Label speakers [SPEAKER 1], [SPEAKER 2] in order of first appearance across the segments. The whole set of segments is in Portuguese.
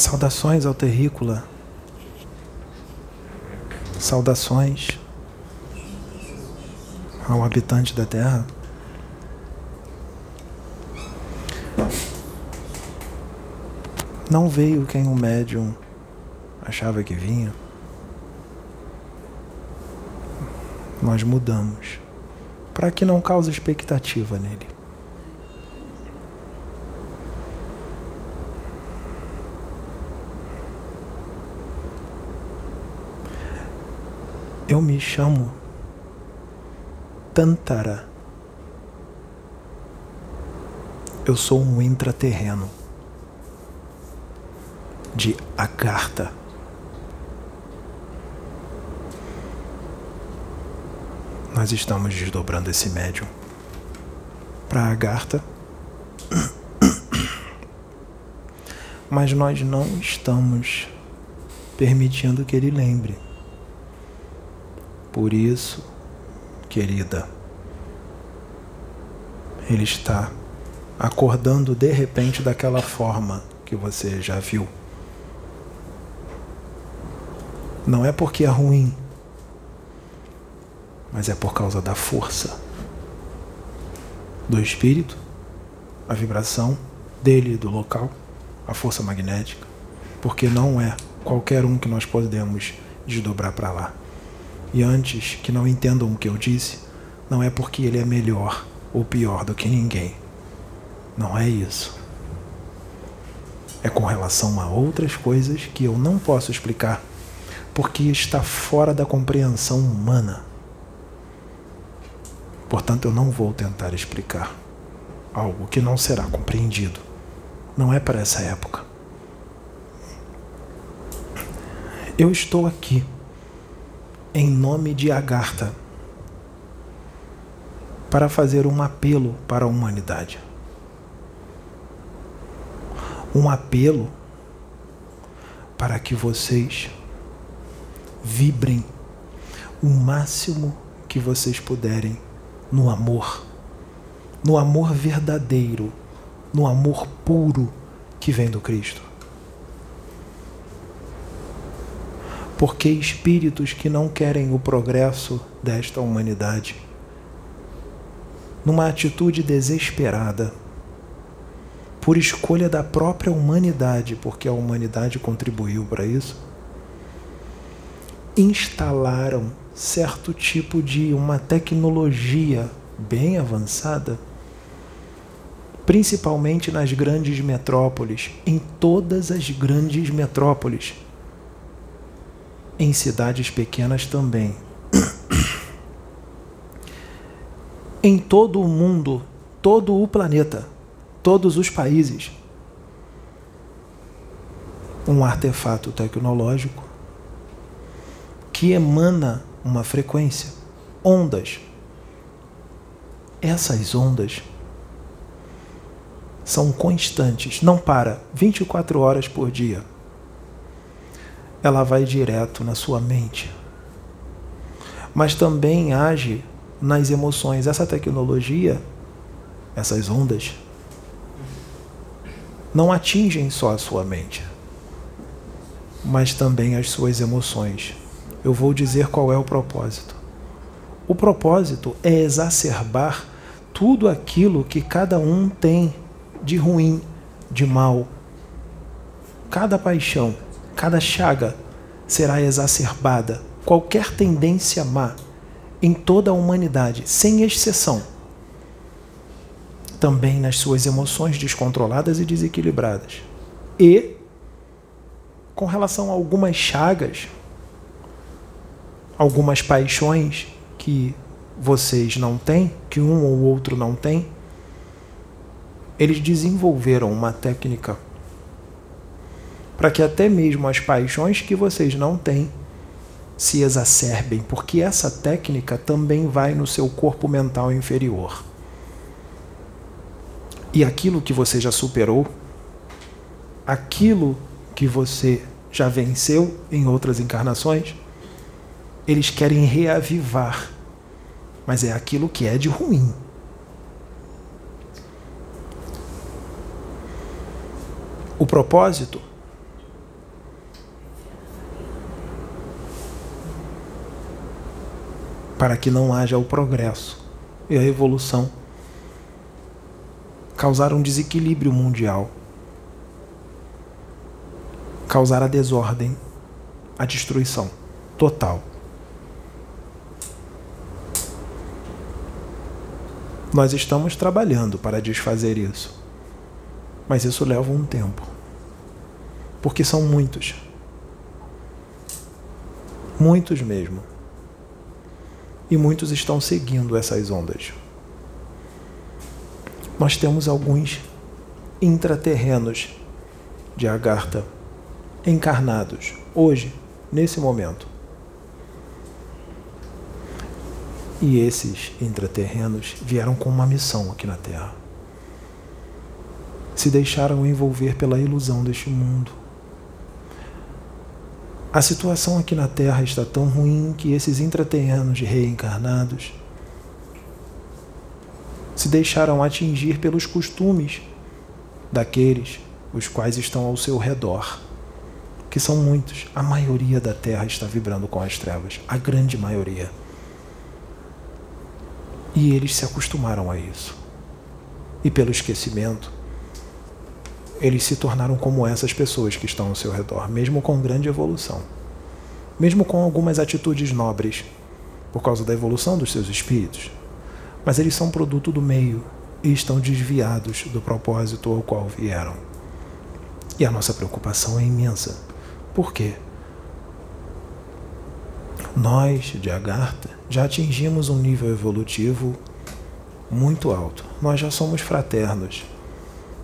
[SPEAKER 1] Saudações ao terrícola. Saudações ao habitante da terra. Não veio quem o médium achava que vinha. Nós mudamos para que não cause expectativa nele. Eu me chamo Tantara. Eu sou um intraterreno de Agartha. Nós estamos desdobrando esse médium para Agartha. Mas nós não estamos permitindo que ele lembre. Por isso, querida, ele está acordando de repente daquela forma que você já viu. Não é porque é ruim, mas é por causa da força do espírito, a vibração dele, do local, a força magnética, porque não é qualquer um que nós podemos desdobrar para lá. E antes que não entendam o que eu disse, não é porque ele é melhor ou pior do que ninguém. Não é isso. É com relação a outras coisas que eu não posso explicar, porque está fora da compreensão humana. Portanto, eu não vou tentar explicar algo que não será compreendido. Não é para essa época. Eu estou aqui em nome de Agartha para fazer um apelo para a humanidade. Um apelo para que vocês vibrem o máximo que vocês puderem no amor, no amor verdadeiro, no amor puro que vem do Cristo. Porque espíritos que não querem o progresso desta humanidade, numa atitude desesperada, por escolha da própria humanidade, porque a humanidade contribuiu para isso, instalaram certo tipo de uma tecnologia bem avançada, principalmente nas grandes metrópoles, em todas as grandes metrópoles, em cidades pequenas também. em todo o mundo, todo o planeta, todos os países, um artefato tecnológico que emana uma frequência, ondas. Essas ondas são constantes, não para, 24 horas por dia. Ela vai direto na sua mente. Mas também age nas emoções. Essa tecnologia, essas ondas, não atingem só a sua mente, mas também as suas emoções eu vou dizer qual é o propósito. O propósito é exacerbar tudo aquilo que cada um tem de ruim, de mal. Cada paixão, cada chaga será exacerbada. Qualquer tendência má em toda a humanidade, sem exceção. Também nas suas emoções descontroladas e desequilibradas. E, com relação a algumas chagas, algumas paixões que vocês não têm, que um ou outro não tem, eles desenvolveram uma técnica para que até mesmo as paixões que vocês não têm se exacerbem, porque essa técnica também vai no seu corpo mental inferior. E aquilo que você já superou, aquilo que você já venceu em outras encarnações, eles querem reavivar, mas é aquilo que é de ruim. O propósito para que não haja o progresso e a evolução. Causar um desequilíbrio mundial. Causar a desordem, a destruição total. Nós estamos trabalhando para desfazer isso. Mas isso leva um tempo. Porque são muitos. Muitos mesmo. E muitos estão seguindo essas ondas. Nós temos alguns intraterrenos de Agartha encarnados hoje, nesse momento. E esses intraterrenos vieram com uma missão aqui na Terra. Se deixaram envolver pela ilusão deste mundo. A situação aqui na Terra está tão ruim que esses intraterrenos reencarnados se deixaram atingir pelos costumes daqueles os quais estão ao seu redor, que são muitos. A maioria da Terra está vibrando com as trevas, a grande maioria. E eles se acostumaram a isso. E pelo esquecimento, eles se tornaram como essas pessoas que estão ao seu redor, mesmo com grande evolução. Mesmo com algumas atitudes nobres, por causa da evolução dos seus espíritos. Mas eles são produto do meio e estão desviados do propósito ao qual vieram. E a nossa preocupação é imensa. Por quê? Nós, de Agartha, já atingimos um nível evolutivo muito alto. Nós já somos fraternos.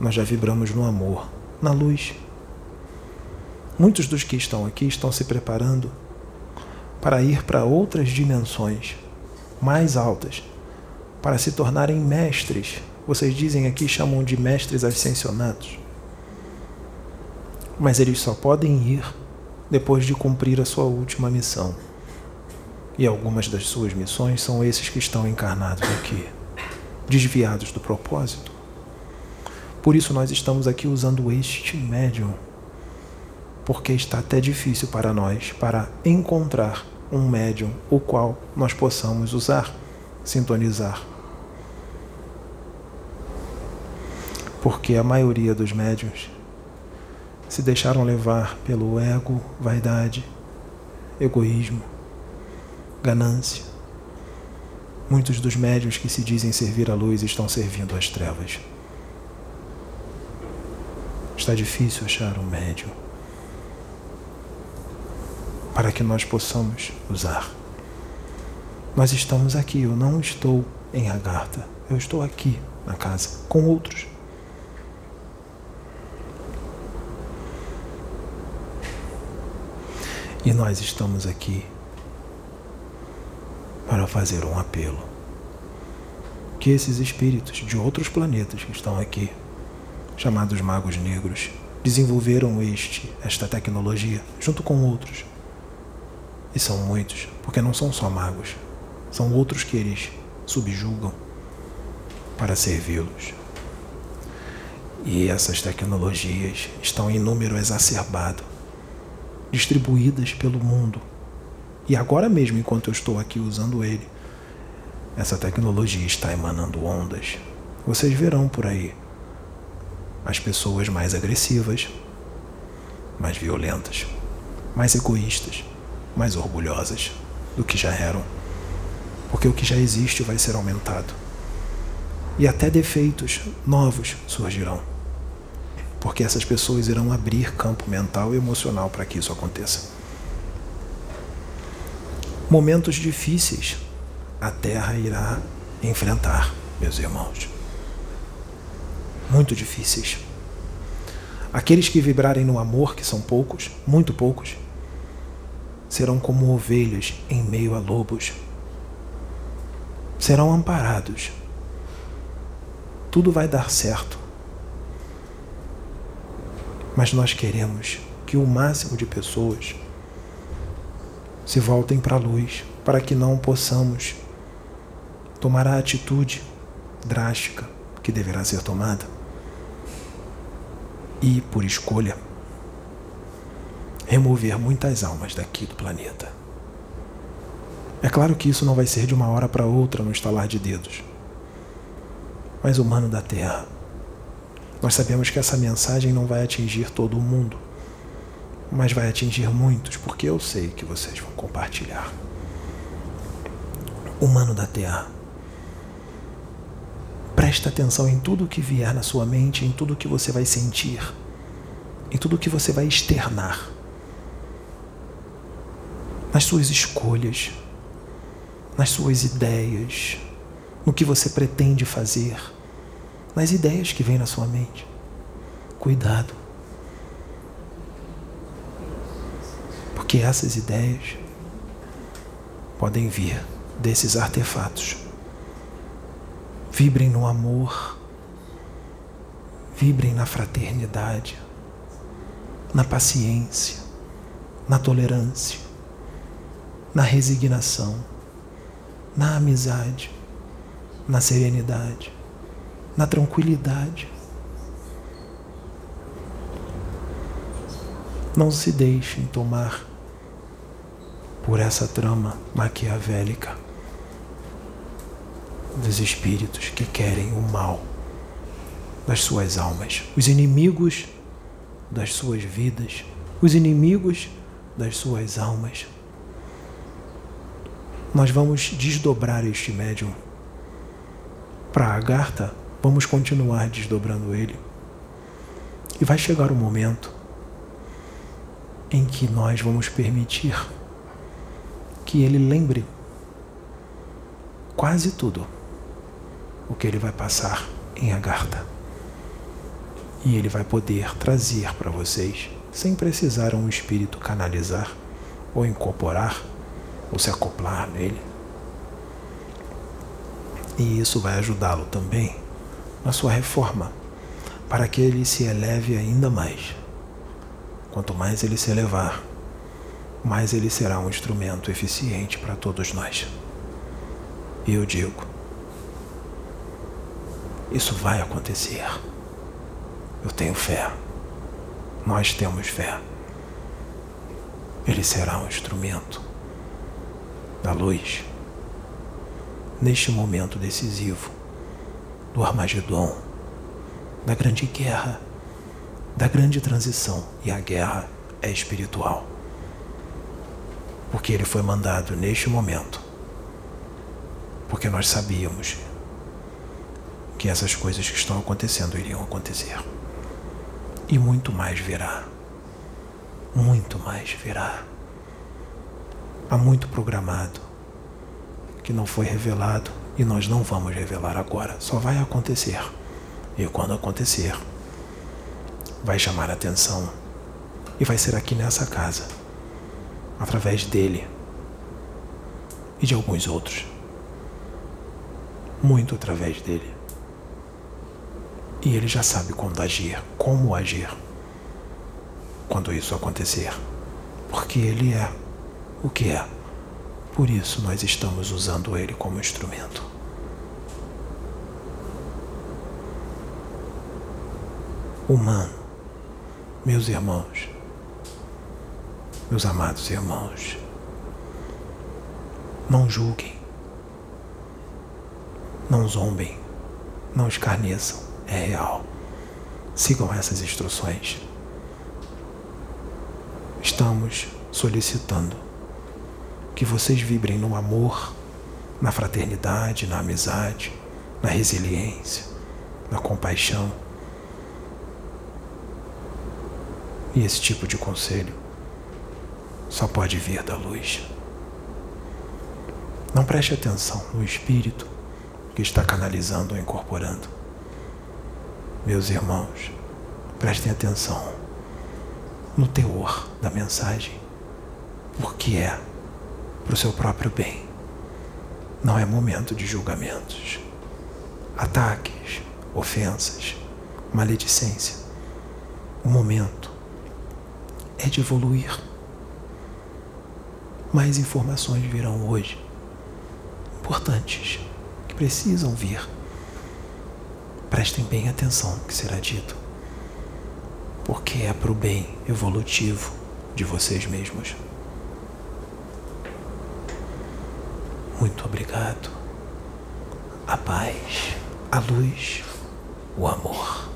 [SPEAKER 1] Nós já vibramos no amor, na luz. Muitos dos que estão aqui estão se preparando para ir para outras dimensões mais altas, para se tornarem mestres. Vocês dizem aqui, chamam de mestres ascensionados. Mas eles só podem ir depois de cumprir a sua última missão. E algumas das suas missões são esses que estão encarnados aqui, desviados do propósito. Por isso nós estamos aqui usando este médium, porque está até difícil para nós para encontrar um médium o qual nós possamos usar, sintonizar. Porque a maioria dos médiums se deixaram levar pelo ego, vaidade, egoísmo ganância. Muitos dos médios que se dizem servir a luz estão servindo às trevas. Está difícil achar um médium para que nós possamos usar. Nós estamos aqui, eu não estou em Agartha, eu estou aqui na casa com outros. E nós estamos aqui para fazer um apelo. Que esses espíritos de outros planetas que estão aqui, chamados magos negros, desenvolveram este, esta tecnologia junto com outros. E são muitos, porque não são só magos, são outros que eles subjugam para servi-los. E essas tecnologias estão em número exacerbado, distribuídas pelo mundo e agora mesmo, enquanto eu estou aqui usando ele, essa tecnologia está emanando ondas. Vocês verão por aí as pessoas mais agressivas, mais violentas, mais egoístas, mais orgulhosas do que já eram. Porque o que já existe vai ser aumentado. E até defeitos novos surgirão. Porque essas pessoas irão abrir campo mental e emocional para que isso aconteça momentos difíceis a Terra irá enfrentar, meus irmãos. Muito difíceis. Aqueles que vibrarem no amor, que são poucos, muito poucos, serão como ovelhas em meio a lobos. Serão amparados. Tudo vai dar certo. Mas nós queremos que o máximo de pessoas se voltem para a luz, para que não possamos tomar a atitude drástica que deverá ser tomada. E, por escolha, remover muitas almas daqui do planeta. É claro que isso não vai ser de uma hora para outra no estalar de dedos. Mas humano da Terra, nós sabemos que essa mensagem não vai atingir todo o mundo, mas vai atingir muitos, porque eu sei que vocês vão compartilhar. Humano da Terra, presta atenção em tudo que vier na sua mente, em tudo que você vai sentir, em tudo que você vai externar, nas suas escolhas, nas suas ideias, no que você pretende fazer nas ideias que vêm na sua mente. Cuidado. Porque essas ideias podem vir desses artefatos. Vibrem no amor, vibrem na fraternidade, na paciência, na tolerância, na resignação, na amizade, na serenidade na tranquilidade. Não se deixem tomar por essa trama maquiavélica dos espíritos que querem o mal das suas almas, os inimigos das suas vidas, os inimigos das suas almas. Nós vamos desdobrar este médium para Agartha Vamos continuar desdobrando ele. E vai chegar o momento em que nós vamos permitir que ele lembre quase tudo o que ele vai passar em Agartha. E ele vai poder trazer para vocês, sem precisar um espírito canalizar, ou incorporar, ou se acoplar nele. E isso vai ajudá-lo também na sua reforma, para que ele se eleve ainda mais. Quanto mais ele se elevar, mais ele será um instrumento eficiente para todos nós. E eu digo: isso vai acontecer. Eu tenho fé. Nós temos fé. Ele será um instrumento da luz neste momento decisivo do Armagedon, da grande guerra, da grande transição. E a guerra é espiritual. Porque ele foi mandado neste momento. Porque nós sabíamos que essas coisas que estão acontecendo iriam acontecer. E muito mais virá. Muito mais virá. Há muito programado que não foi revelado e nós não vamos revelar agora, só vai acontecer. E quando acontecer, vai chamar atenção e vai ser aqui nessa casa, através dele e de alguns outros. Muito através dele. E ele já sabe quando agir, como agir quando isso acontecer. Porque ele é o que é. Por isso nós estamos usando ele como instrumento. Humano, meus irmãos, meus amados irmãos, não julguem, não zombem, não escarneçam, é real. Sigam essas instruções. Estamos solicitando que vocês vibrem no amor, na fraternidade, na amizade, na resiliência, na compaixão. E esse tipo de conselho só pode vir da luz. Não preste atenção no espírito que está canalizando ou incorporando. Meus irmãos, prestem atenção no teor da mensagem, porque é para o seu próprio bem. Não é momento de julgamentos, ataques, ofensas, maledicência. O momento é de evoluir. Mais informações virão hoje, importantes, que precisam vir. Prestem bem atenção no que será dito, porque é para o bem evolutivo de vocês mesmos. Muito obrigado. A paz, a luz, o amor.